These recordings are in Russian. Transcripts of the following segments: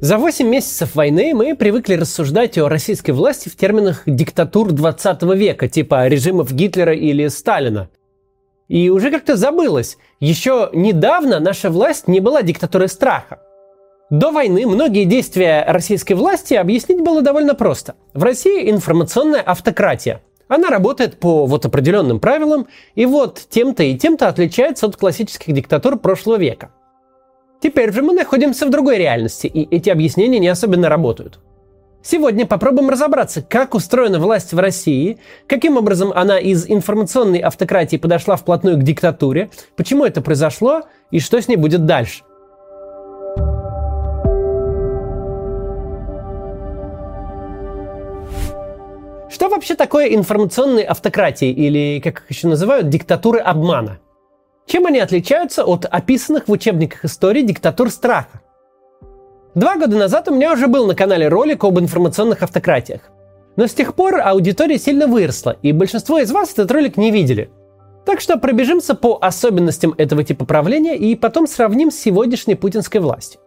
За 8 месяцев войны мы привыкли рассуждать о российской власти в терминах диктатур 20 века, типа режимов Гитлера или Сталина. И уже как-то забылось, еще недавно наша власть не была диктатурой страха. До войны многие действия российской власти объяснить было довольно просто. В России информационная автократия. Она работает по вот определенным правилам, и вот тем-то и тем-то отличается от классических диктатур прошлого века. Теперь же мы находимся в другой реальности, и эти объяснения не особенно работают. Сегодня попробуем разобраться, как устроена власть в России, каким образом она из информационной автократии подошла вплотную к диктатуре, почему это произошло и что с ней будет дальше. Что вообще такое информационные автократии или, как их еще называют, диктатуры обмана? Чем они отличаются от описанных в учебниках истории диктатур страха? Два года назад у меня уже был на канале ролик об информационных автократиях. Но с тех пор аудитория сильно выросла, и большинство из вас этот ролик не видели. Так что пробежимся по особенностям этого типа правления и потом сравним с сегодняшней путинской властью.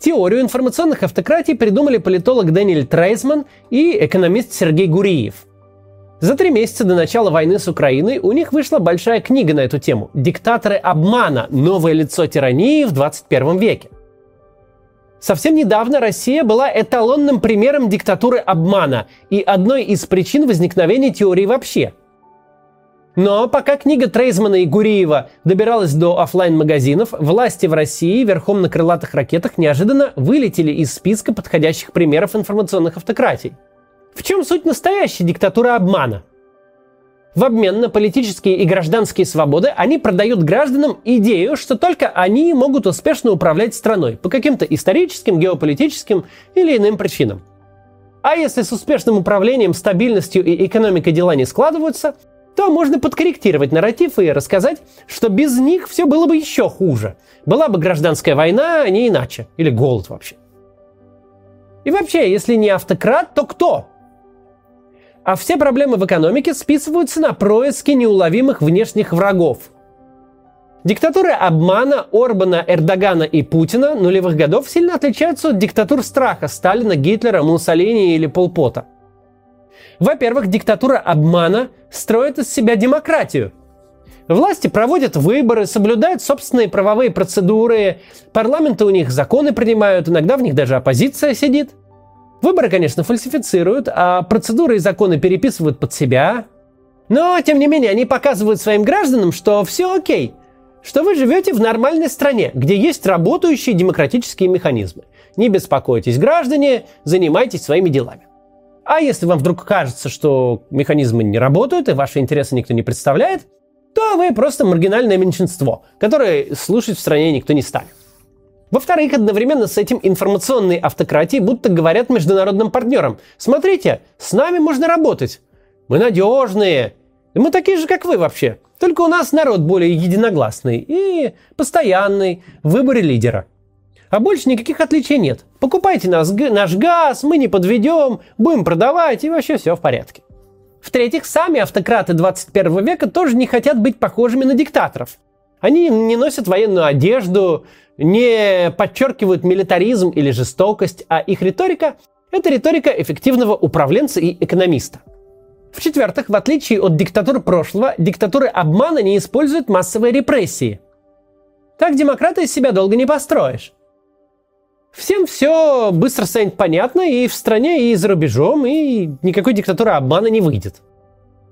Теорию информационных автократий придумали политолог Дэниэль Трейсман и экономист Сергей Гуриев – за три месяца до начала войны с Украиной у них вышла большая книга на эту тему «Диктаторы обмана. Новое лицо тирании в 21 веке». Совсем недавно Россия была эталонным примером диктатуры обмана и одной из причин возникновения теории вообще. Но пока книга Трейзмана и Гуриева добиралась до офлайн магазинов власти в России верхом на крылатых ракетах неожиданно вылетели из списка подходящих примеров информационных автократий – в чем суть настоящей диктатуры обмана? В обмен на политические и гражданские свободы они продают гражданам идею, что только они могут успешно управлять страной по каким-то историческим, геополитическим или иным причинам. А если с успешным управлением, стабильностью и экономикой дела не складываются, то можно подкорректировать нарратив и рассказать, что без них все было бы еще хуже. Была бы гражданская война, а не иначе. Или голод вообще. И вообще, если не автократ, то кто? А все проблемы в экономике списываются на происки неуловимых внешних врагов. Диктатуры обмана Орбана, Эрдогана и Путина нулевых годов сильно отличаются от диктатур страха Сталина, Гитлера, Муссолини или Полпота. Во-первых, диктатура обмана строит из себя демократию. Власти проводят выборы, соблюдают собственные правовые процедуры, парламенты у них законы принимают, иногда в них даже оппозиция сидит – Выборы, конечно, фальсифицируют, а процедуры и законы переписывают под себя. Но, тем не менее, они показывают своим гражданам, что все окей, что вы живете в нормальной стране, где есть работающие демократические механизмы. Не беспокойтесь, граждане, занимайтесь своими делами. А если вам вдруг кажется, что механизмы не работают и ваши интересы никто не представляет, то вы просто маргинальное меньшинство, которое слушать в стране никто не станет. Во-вторых, одновременно с этим информационные автократии будто говорят международным партнерам, смотрите, с нами можно работать, мы надежные, мы такие же, как вы вообще, только у нас народ более единогласный и постоянный в выборе лидера. А больше никаких отличий нет. Покупайте нас, наш газ, мы не подведем, будем продавать, и вообще все в порядке. В-третьих, сами автократы 21 века тоже не хотят быть похожими на диктаторов. Они не носят военную одежду, не подчеркивают милитаризм или жестокость, а их риторика – это риторика эффективного управленца и экономиста. В-четвертых, в отличие от диктатуры прошлого, диктатуры обмана не используют массовые репрессии. Так демократа из себя долго не построишь. Всем все быстро станет понятно и в стране, и за рубежом, и никакой диктатуры обмана не выйдет.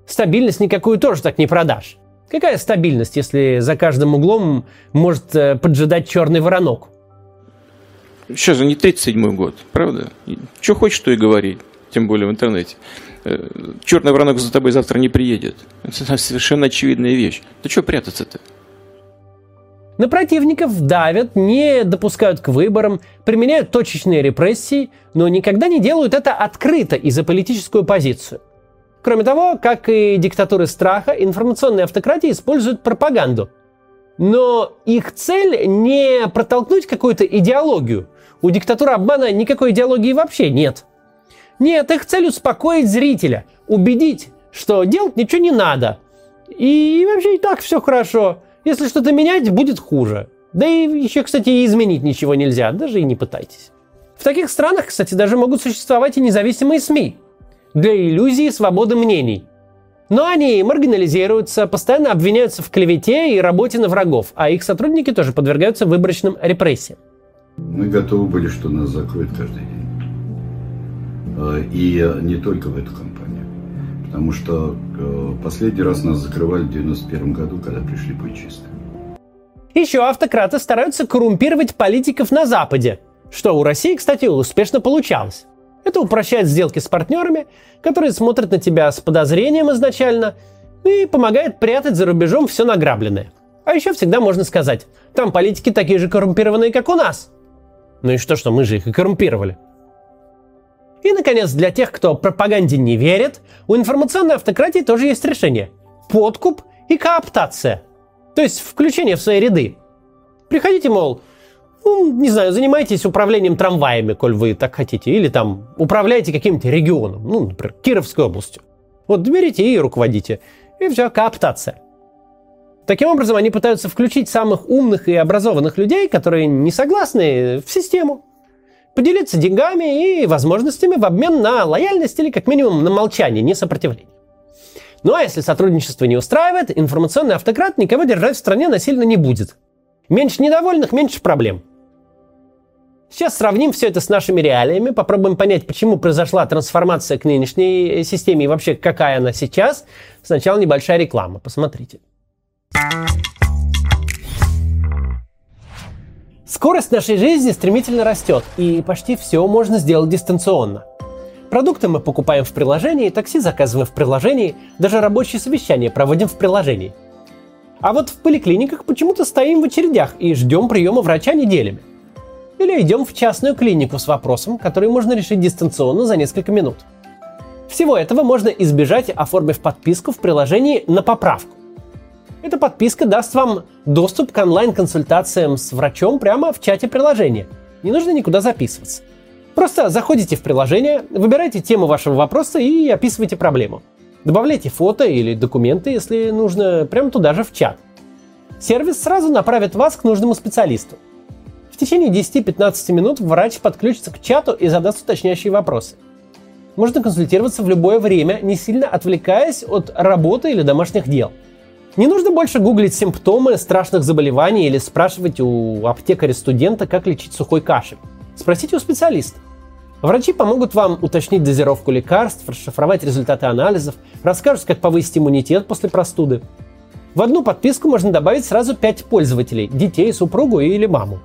Стабильность никакую тоже так не продашь. Какая стабильность, если за каждым углом может э, поджидать черный воронок? Сейчас же не 37-й год, правда? Что хочешь, то и говори, тем более в интернете. Э, черный воронок за тобой завтра не приедет. Это совершенно очевидная вещь. Да что прятаться-то? На противников давят, не допускают к выборам, применяют точечные репрессии, но никогда не делают это открыто и за политическую позицию. Кроме того, как и диктатуры страха, информационные автократии используют пропаганду. Но их цель не протолкнуть какую-то идеологию. У диктатуры обмана никакой идеологии вообще нет. Нет, их цель успокоить зрителя, убедить, что делать ничего не надо. И вообще и так все хорошо. Если что-то менять, будет хуже. Да и еще, кстати, и изменить ничего нельзя, даже и не пытайтесь. В таких странах, кстати, даже могут существовать и независимые СМИ для иллюзии свободы мнений. Но они маргинализируются, постоянно обвиняются в клевете и работе на врагов, а их сотрудники тоже подвергаются выборочным репрессиям. Мы готовы были, что нас закроют каждый день. А, и не только в эту компанию. Потому что э, последний раз нас закрывали в 91 году, когда пришли путчисты. Еще автократы стараются коррумпировать политиков на Западе, что у России, кстати, успешно получалось. Это упрощает сделки с партнерами, которые смотрят на тебя с подозрением изначально и помогает прятать за рубежом все награбленное. А еще всегда можно сказать, там политики такие же коррумпированные, как у нас. Ну и что, что мы же их и коррумпировали. И, наконец, для тех, кто пропаганде не верит, у информационной автократии тоже есть решение. Подкуп и кооптация. То есть включение в свои ряды. Приходите, мол, ну, не знаю, занимайтесь управлением трамваями, коль вы так хотите, или там управляете каким-то регионом, ну, например, Кировской областью. Вот берите и руководите. И все, кооптация. Таким образом, они пытаются включить самых умных и образованных людей, которые не согласны, в систему. Поделиться деньгами и возможностями в обмен на лояльность или как минимум на молчание, не сопротивление. Ну а если сотрудничество не устраивает, информационный автократ никого держать в стране насильно не будет. Меньше недовольных, меньше проблем. Сейчас сравним все это с нашими реалиями, попробуем понять, почему произошла трансформация к нынешней системе и вообще какая она сейчас. Сначала небольшая реклама, посмотрите. Скорость нашей жизни стремительно растет, и почти все можно сделать дистанционно. Продукты мы покупаем в приложении, такси заказываем в приложении, даже рабочие совещания проводим в приложении. А вот в поликлиниках почему-то стоим в очередях и ждем приема врача неделями. Или идем в частную клинику с вопросом, который можно решить дистанционно за несколько минут. Всего этого можно избежать, оформив подписку в приложении на поправку. Эта подписка даст вам доступ к онлайн-консультациям с врачом прямо в чате приложения. Не нужно никуда записываться. Просто заходите в приложение, выбирайте тему вашего вопроса и описывайте проблему. Добавляйте фото или документы, если нужно, прямо туда же в чат. Сервис сразу направит вас к нужному специалисту – течение 10-15 минут врач подключится к чату и задаст уточняющие вопросы. Можно консультироваться в любое время, не сильно отвлекаясь от работы или домашних дел. Не нужно больше гуглить симптомы страшных заболеваний или спрашивать у аптекаря-студента, как лечить сухой кашель. Спросите у специалиста. Врачи помогут вам уточнить дозировку лекарств, расшифровать результаты анализов, расскажут, как повысить иммунитет после простуды. В одну подписку можно добавить сразу 5 пользователей – детей, супругу или маму.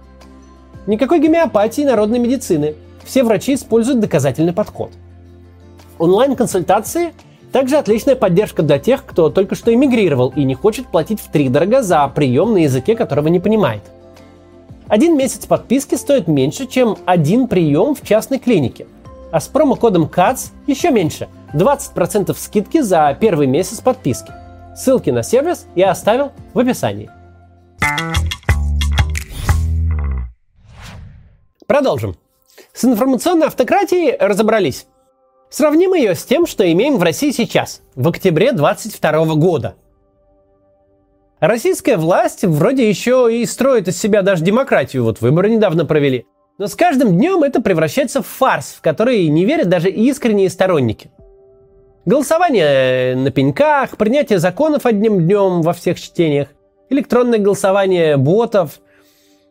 Никакой гомеопатии и народной медицины. Все врачи используют доказательный подход. Онлайн-консультации также отличная поддержка для тех, кто только что эмигрировал и не хочет платить в три дорого за прием на языке, которого не понимает. Один месяц подписки стоит меньше, чем один прием в частной клинике. А с промокодом CATS еще меньше – 20% скидки за первый месяц подписки. Ссылки на сервис я оставил в описании. Продолжим. С информационной автократией разобрались. Сравним ее с тем, что имеем в России сейчас, в октябре 2022 года. Российская власть вроде еще и строит из себя даже демократию, вот выборы недавно провели. Но с каждым днем это превращается в фарс, в который не верят даже искренние сторонники. Голосование на пеньках, принятие законов одним днем во всех чтениях, электронное голосование ботов,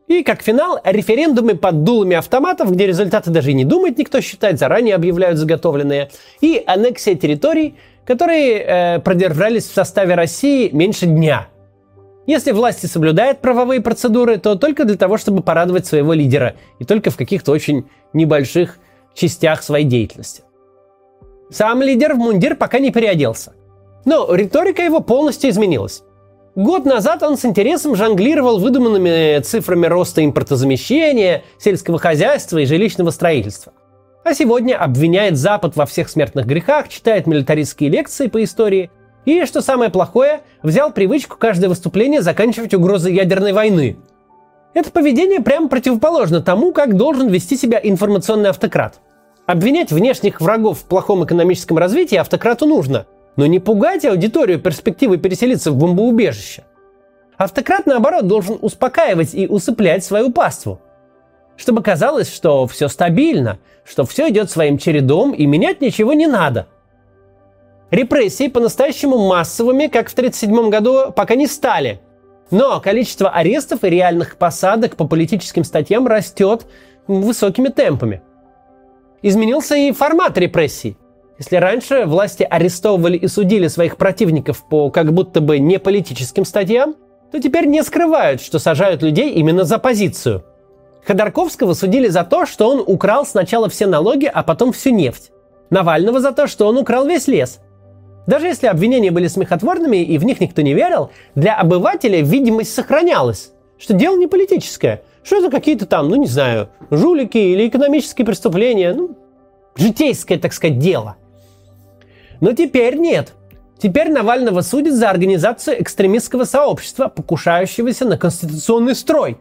и как финал, референдумы под дулами автоматов, где результаты даже и не думает никто считать, заранее объявляют заготовленные. И аннексия территорий, которые э, продержались в составе России меньше дня. Если власти соблюдают правовые процедуры, то только для того, чтобы порадовать своего лидера, и только в каких-то очень небольших частях своей деятельности. Сам лидер в мундир пока не переоделся. Но риторика его полностью изменилась. Год назад он с интересом жонглировал выдуманными цифрами роста импортозамещения, сельского хозяйства и жилищного строительства. А сегодня обвиняет Запад во всех смертных грехах, читает милитаристские лекции по истории и, что самое плохое, взял привычку каждое выступление заканчивать угрозой ядерной войны. Это поведение прямо противоположно тому, как должен вести себя информационный автократ. Обвинять внешних врагов в плохом экономическом развитии автократу нужно – но не пугайте аудиторию перспективой переселиться в бомбоубежище. Автократ, наоборот, должен успокаивать и усыплять свою паству. Чтобы казалось, что все стабильно, что все идет своим чередом и менять ничего не надо. Репрессии по-настоящему массовыми, как в 1937 году, пока не стали. Но количество арестов и реальных посадок по политическим статьям растет высокими темпами. Изменился и формат репрессий. Если раньше власти арестовывали и судили своих противников по как будто бы не политическим статьям, то теперь не скрывают, что сажают людей именно за позицию. Ходорковского судили за то, что он украл сначала все налоги, а потом всю нефть. Навального за то, что он украл весь лес. Даже если обвинения были смехотворными и в них никто не верил, для обывателя видимость сохранялась, что дело не политическое, что это какие-то там, ну не знаю, жулики или экономические преступления, ну, житейское, так сказать, дело. Но теперь нет. Теперь Навального судят за организацию экстремистского сообщества, покушающегося на конституционный строй.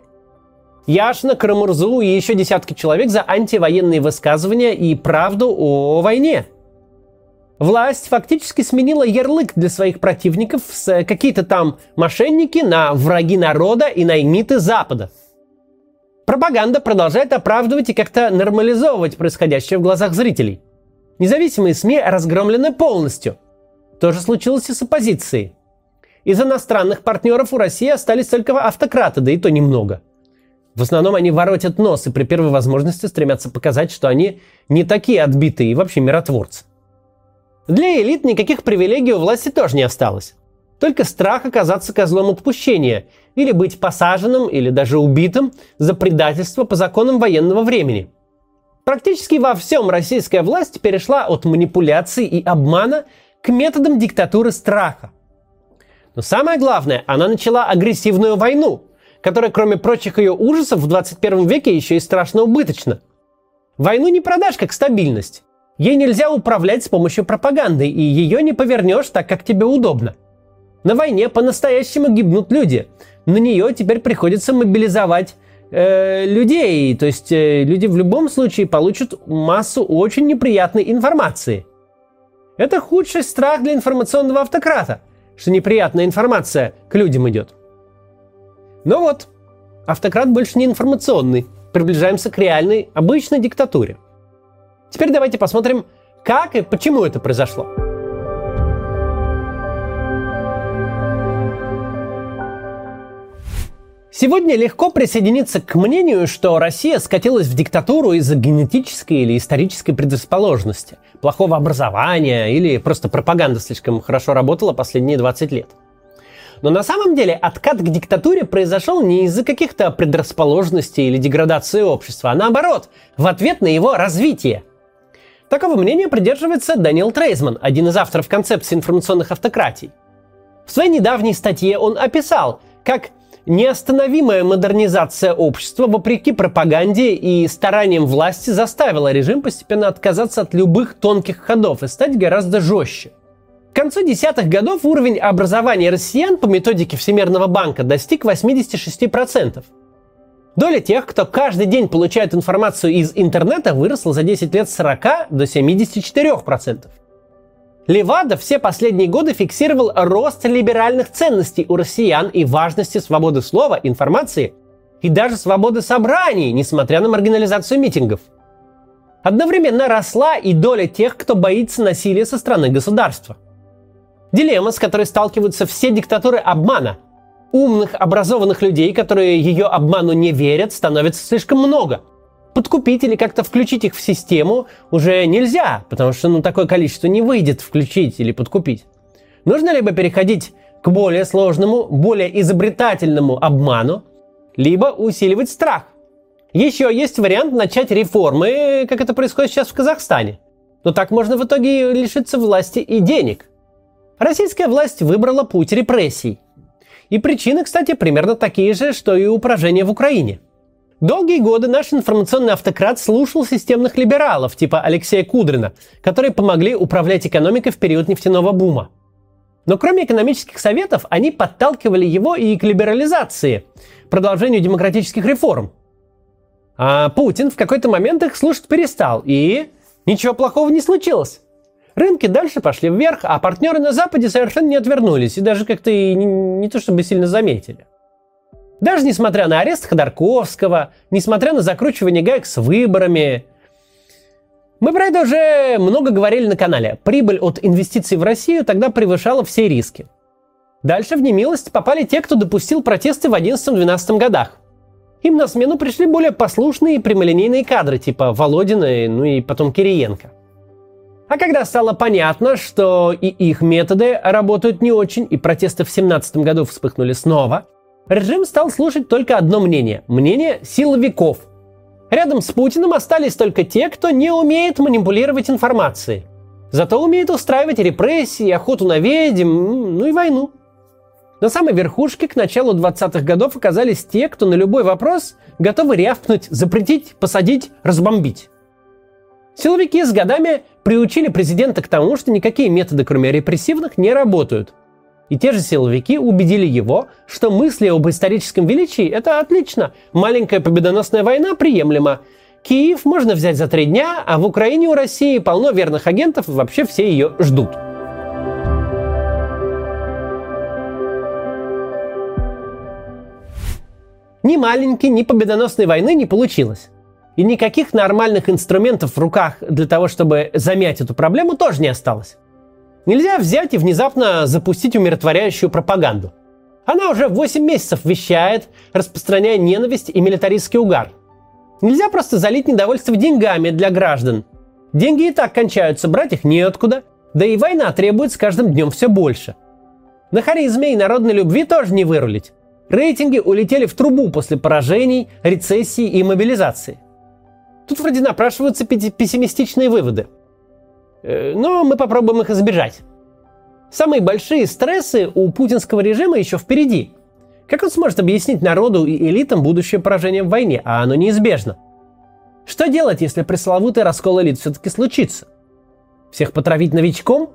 Яшина, Карамурзу и еще десятки человек за антивоенные высказывания и правду о войне – Власть фактически сменила ярлык для своих противников с какие-то там мошенники на враги народа и наймиты Запада. Пропаганда продолжает оправдывать и как-то нормализовывать происходящее в глазах зрителей. Независимые СМИ разгромлены полностью. То же случилось и с оппозицией. Из иностранных партнеров у России остались только автократы, да и то немного. В основном они воротят нос и при первой возможности стремятся показать, что они не такие отбитые и вообще миротворцы. Для элит никаких привилегий у власти тоже не осталось. Только страх оказаться козлом отпущения или быть посаженным или даже убитым за предательство по законам военного времени. Практически во всем российская власть перешла от манипуляций и обмана к методам диктатуры страха. Но самое главное, она начала агрессивную войну, которая, кроме прочих ее ужасов, в 21 веке еще и страшно убыточна. Войну не продашь как стабильность. Ей нельзя управлять с помощью пропаганды, и ее не повернешь так, как тебе удобно. На войне по-настоящему гибнут люди. На нее теперь приходится мобилизовать э, людей. То есть э, люди в любом случае получат массу очень неприятной информации. Это худший страх для информационного автократа, что неприятная информация к людям идет. Но вот, автократ больше не информационный. Приближаемся к реальной, обычной диктатуре. Теперь давайте посмотрим, как и почему это произошло. Сегодня легко присоединиться к мнению, что Россия скатилась в диктатуру из-за генетической или исторической предрасположенности, плохого образования или просто пропаганда слишком хорошо работала последние 20 лет. Но на самом деле откат к диктатуре произошел не из-за каких-то предрасположенностей или деградации общества, а наоборот, в ответ на его развитие – Такого мнения придерживается Даниэл Трейзман, один из авторов концепции информационных автократий. В своей недавней статье он описал, как неостановимая модернизация общества, вопреки пропаганде и стараниям власти, заставила режим постепенно отказаться от любых тонких ходов и стать гораздо жестче. К концу десятых годов уровень образования россиян по методике Всемирного банка достиг 86%. Доля тех, кто каждый день получает информацию из интернета, выросла за 10 лет с 40 до 74%. Левада все последние годы фиксировал рост либеральных ценностей у россиян и важности свободы слова, информации и даже свободы собраний, несмотря на маргинализацию митингов. Одновременно росла и доля тех, кто боится насилия со стороны государства. Дилемма, с которой сталкиваются все диктатуры обмана – умных, образованных людей, которые ее обману не верят, становится слишком много. Подкупить или как-то включить их в систему уже нельзя, потому что ну, такое количество не выйдет включить или подкупить. Нужно либо переходить к более сложному, более изобретательному обману, либо усиливать страх. Еще есть вариант начать реформы, как это происходит сейчас в Казахстане. Но так можно в итоге лишиться власти и денег. Российская власть выбрала путь репрессий. И причины, кстати, примерно такие же, что и у поражения в Украине. Долгие годы наш информационный автократ слушал системных либералов типа Алексея Кудрина, которые помогли управлять экономикой в период нефтяного бума. Но кроме экономических советов, они подталкивали его и к либерализации, продолжению демократических реформ. А Путин в какой-то момент их слушать перестал, и ничего плохого не случилось. Рынки дальше пошли вверх, а партнеры на Западе совершенно не отвернулись и даже как-то не, не то чтобы сильно заметили. Даже несмотря на арест Ходорковского, несмотря на закручивание гаек с выборами, мы про это уже много говорили на канале. Прибыль от инвестиций в Россию тогда превышала все риски. Дальше в немилость попали те, кто допустил протесты в 11-12 годах. Им на смену пришли более послушные прямолинейные кадры, типа Володина, ну и потом Кириенко. А когда стало понятно, что и их методы работают не очень, и протесты в 17 году вспыхнули снова, режим стал слушать только одно мнение – мнение силовиков. Рядом с Путиным остались только те, кто не умеет манипулировать информацией. Зато умеет устраивать репрессии, охоту на ведьм, ну и войну. На самой верхушке к началу 20-х годов оказались те, кто на любой вопрос готовы рявкнуть, запретить, посадить, разбомбить. Силовики с годами приучили президента к тому, что никакие методы, кроме репрессивных, не работают. И те же силовики убедили его, что мысли об историческом величии – это отлично, маленькая победоносная война приемлема, Киев можно взять за три дня, а в Украине у России полно верных агентов и вообще все ее ждут. Ни маленькой, ни победоносной войны не получилось. И никаких нормальных инструментов в руках для того, чтобы замять эту проблему, тоже не осталось. Нельзя взять и внезапно запустить умиротворяющую пропаганду. Она уже 8 месяцев вещает, распространяя ненависть и милитаристский угар. Нельзя просто залить недовольство деньгами для граждан. Деньги и так кончаются, брать их неоткуда, да и война требует с каждым днем все больше. На харизме и народной любви тоже не вырулить. Рейтинги улетели в трубу после поражений, рецессии и мобилизации. Тут вроде напрашиваются пессимистичные выводы. Э, но мы попробуем их избежать. Самые большие стрессы у путинского режима еще впереди. Как он сможет объяснить народу и элитам будущее поражение в войне, а оно неизбежно? Что делать, если пресловутый раскол элит все-таки случится? Всех потравить новичком?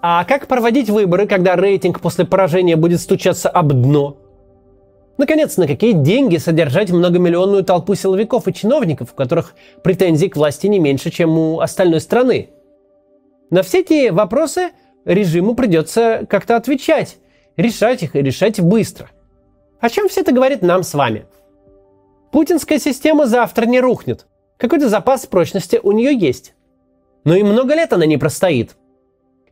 А как проводить выборы, когда рейтинг после поражения будет стучаться об дно? Наконец, на какие деньги содержать многомиллионную толпу силовиков и чиновников, у которых претензий к власти не меньше, чем у остальной страны? На все эти вопросы режиму придется как-то отвечать, решать их и решать быстро. О чем все это говорит нам с вами? Путинская система завтра не рухнет. Какой-то запас прочности у нее есть. Но и много лет она не простоит.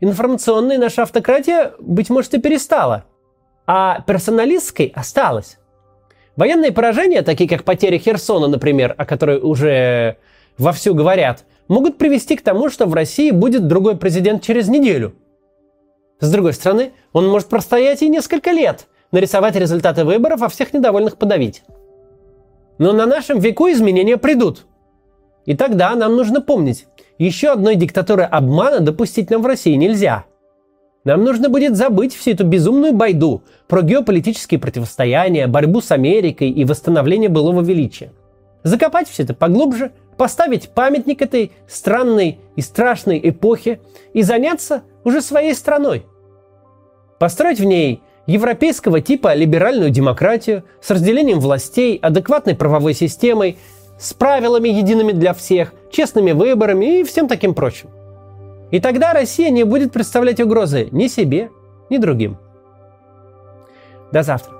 Информационная наша автократия, быть может, и перестала – а персоналистской осталось. Военные поражения, такие как потеря Херсона, например, о которой уже вовсю говорят, могут привести к тому, что в России будет другой президент через неделю. С другой стороны, он может простоять и несколько лет, нарисовать результаты выборов, а всех недовольных подавить. Но на нашем веку изменения придут. И тогда нам нужно помнить, еще одной диктатуры обмана допустить нам в России нельзя – нам нужно будет забыть всю эту безумную байду про геополитические противостояния, борьбу с Америкой и восстановление былого величия. Закопать все это поглубже, поставить памятник этой странной и страшной эпохи и заняться уже своей страной. Построить в ней европейского типа либеральную демократию с разделением властей, адекватной правовой системой, с правилами едиными для всех, честными выборами и всем таким прочим. И тогда Россия не будет представлять угрозы ни себе, ни другим. До завтра.